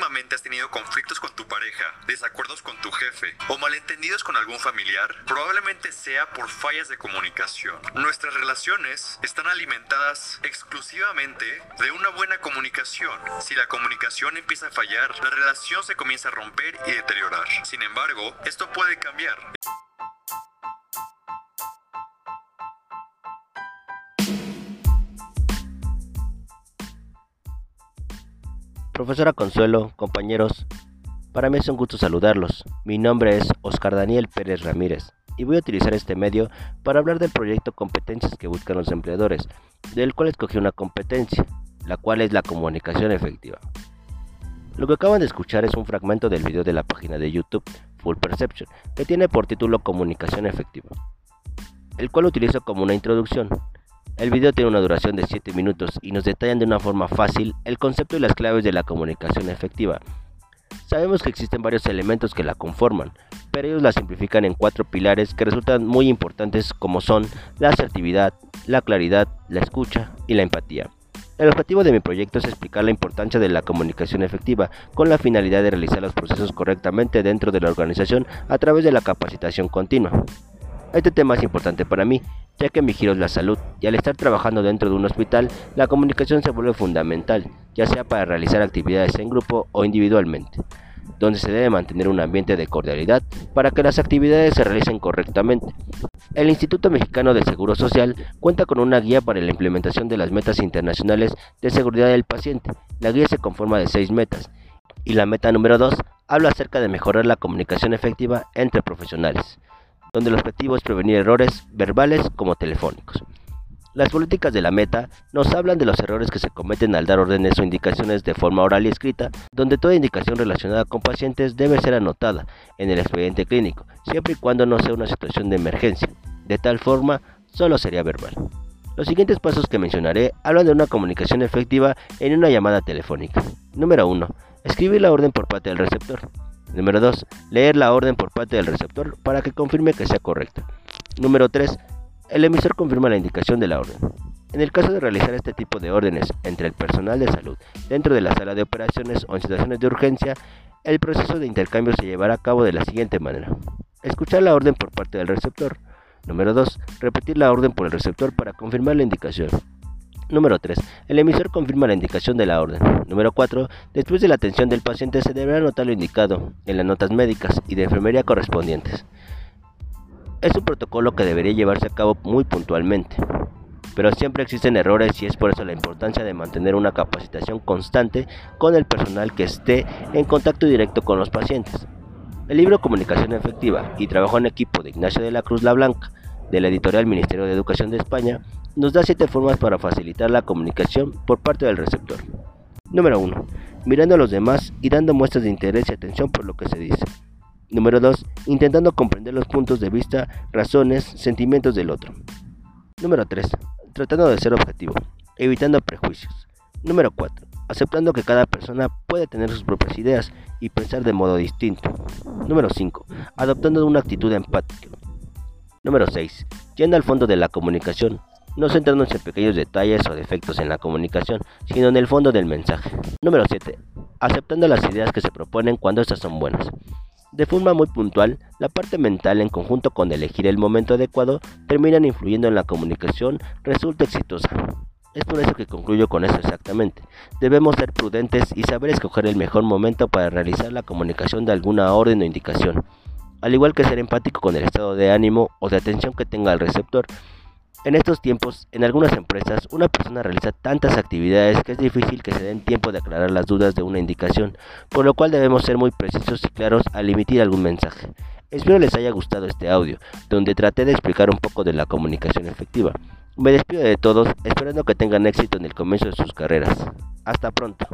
últimamente has tenido conflictos con tu pareja, desacuerdos con tu jefe o malentendidos con algún familiar, probablemente sea por fallas de comunicación. Nuestras relaciones están alimentadas exclusivamente de una buena comunicación. Si la comunicación empieza a fallar, la relación se comienza a romper y deteriorar. Sin embargo, esto puede cambiar. Profesora Consuelo, compañeros, para mí es un gusto saludarlos. Mi nombre es Oscar Daniel Pérez Ramírez y voy a utilizar este medio para hablar del proyecto Competencias que buscan los empleadores, del cual escogí una competencia, la cual es la comunicación efectiva. Lo que acaban de escuchar es un fragmento del video de la página de YouTube Full Perception, que tiene por título Comunicación efectiva, el cual utilizo como una introducción, el video tiene una duración de 7 minutos y nos detallan de una forma fácil el concepto y las claves de la comunicación efectiva. Sabemos que existen varios elementos que la conforman, pero ellos la simplifican en cuatro pilares que resultan muy importantes como son la asertividad, la claridad, la escucha y la empatía. El objetivo de mi proyecto es explicar la importancia de la comunicación efectiva con la finalidad de realizar los procesos correctamente dentro de la organización a través de la capacitación continua. Este tema es importante para mí, ya que mi giro es la salud, y al estar trabajando dentro de un hospital, la comunicación se vuelve fundamental, ya sea para realizar actividades en grupo o individualmente, donde se debe mantener un ambiente de cordialidad para que las actividades se realicen correctamente. El Instituto Mexicano de Seguro Social cuenta con una guía para la implementación de las metas internacionales de seguridad del paciente. La guía se conforma de seis metas, y la meta número 2 habla acerca de mejorar la comunicación efectiva entre profesionales donde el objetivo es prevenir errores verbales como telefónicos. Las políticas de la meta nos hablan de los errores que se cometen al dar órdenes o indicaciones de forma oral y escrita, donde toda indicación relacionada con pacientes debe ser anotada en el expediente clínico, siempre y cuando no sea una situación de emergencia. De tal forma, solo sería verbal. Los siguientes pasos que mencionaré hablan de una comunicación efectiva en una llamada telefónica. Número 1. Escribir la orden por parte del receptor. Número 2. Leer la orden por parte del receptor para que confirme que sea correcta. Número 3. El emisor confirma la indicación de la orden. En el caso de realizar este tipo de órdenes entre el personal de salud dentro de la sala de operaciones o en situaciones de urgencia, el proceso de intercambio se llevará a cabo de la siguiente manera. Escuchar la orden por parte del receptor. Número 2. Repetir la orden por el receptor para confirmar la indicación. Número 3. El emisor confirma la indicación de la orden. Número 4. Después de la atención del paciente se deberá anotar lo indicado en las notas médicas y de enfermería correspondientes. Es un protocolo que debería llevarse a cabo muy puntualmente, pero siempre existen errores y es por eso la importancia de mantener una capacitación constante con el personal que esté en contacto directo con los pacientes. El libro Comunicación Efectiva y Trabajo en Equipo de Ignacio de la Cruz La Blanca, de la editorial Ministerio de Educación de España, nos da siete formas para facilitar la comunicación por parte del receptor. Número 1. Mirando a los demás y dando muestras de interés y atención por lo que se dice. Número 2. Intentando comprender los puntos de vista, razones, sentimientos del otro. Número 3. Tratando de ser objetivo, evitando prejuicios. Número 4. Aceptando que cada persona puede tener sus propias ideas y pensar de modo distinto. Número 5. Adoptando una actitud empática. Número 6. Yendo al fondo de la comunicación, no centrarnos en pequeños detalles o defectos en la comunicación, sino en el fondo del mensaje. Número 7. Aceptando las ideas que se proponen cuando estas son buenas. De forma muy puntual, la parte mental en conjunto con elegir el momento adecuado terminan influyendo en la comunicación, resulta exitosa. Es por eso que concluyo con eso exactamente. Debemos ser prudentes y saber escoger el mejor momento para realizar la comunicación de alguna orden o indicación, al igual que ser empático con el estado de ánimo o de atención que tenga el receptor en estos tiempos, en algunas empresas, una persona realiza tantas actividades que es difícil que se den tiempo de aclarar las dudas de una indicación, por lo cual debemos ser muy precisos y claros al emitir algún mensaje. Espero les haya gustado este audio, donde traté de explicar un poco de la comunicación efectiva. Me despido de todos, esperando que tengan éxito en el comienzo de sus carreras. Hasta pronto.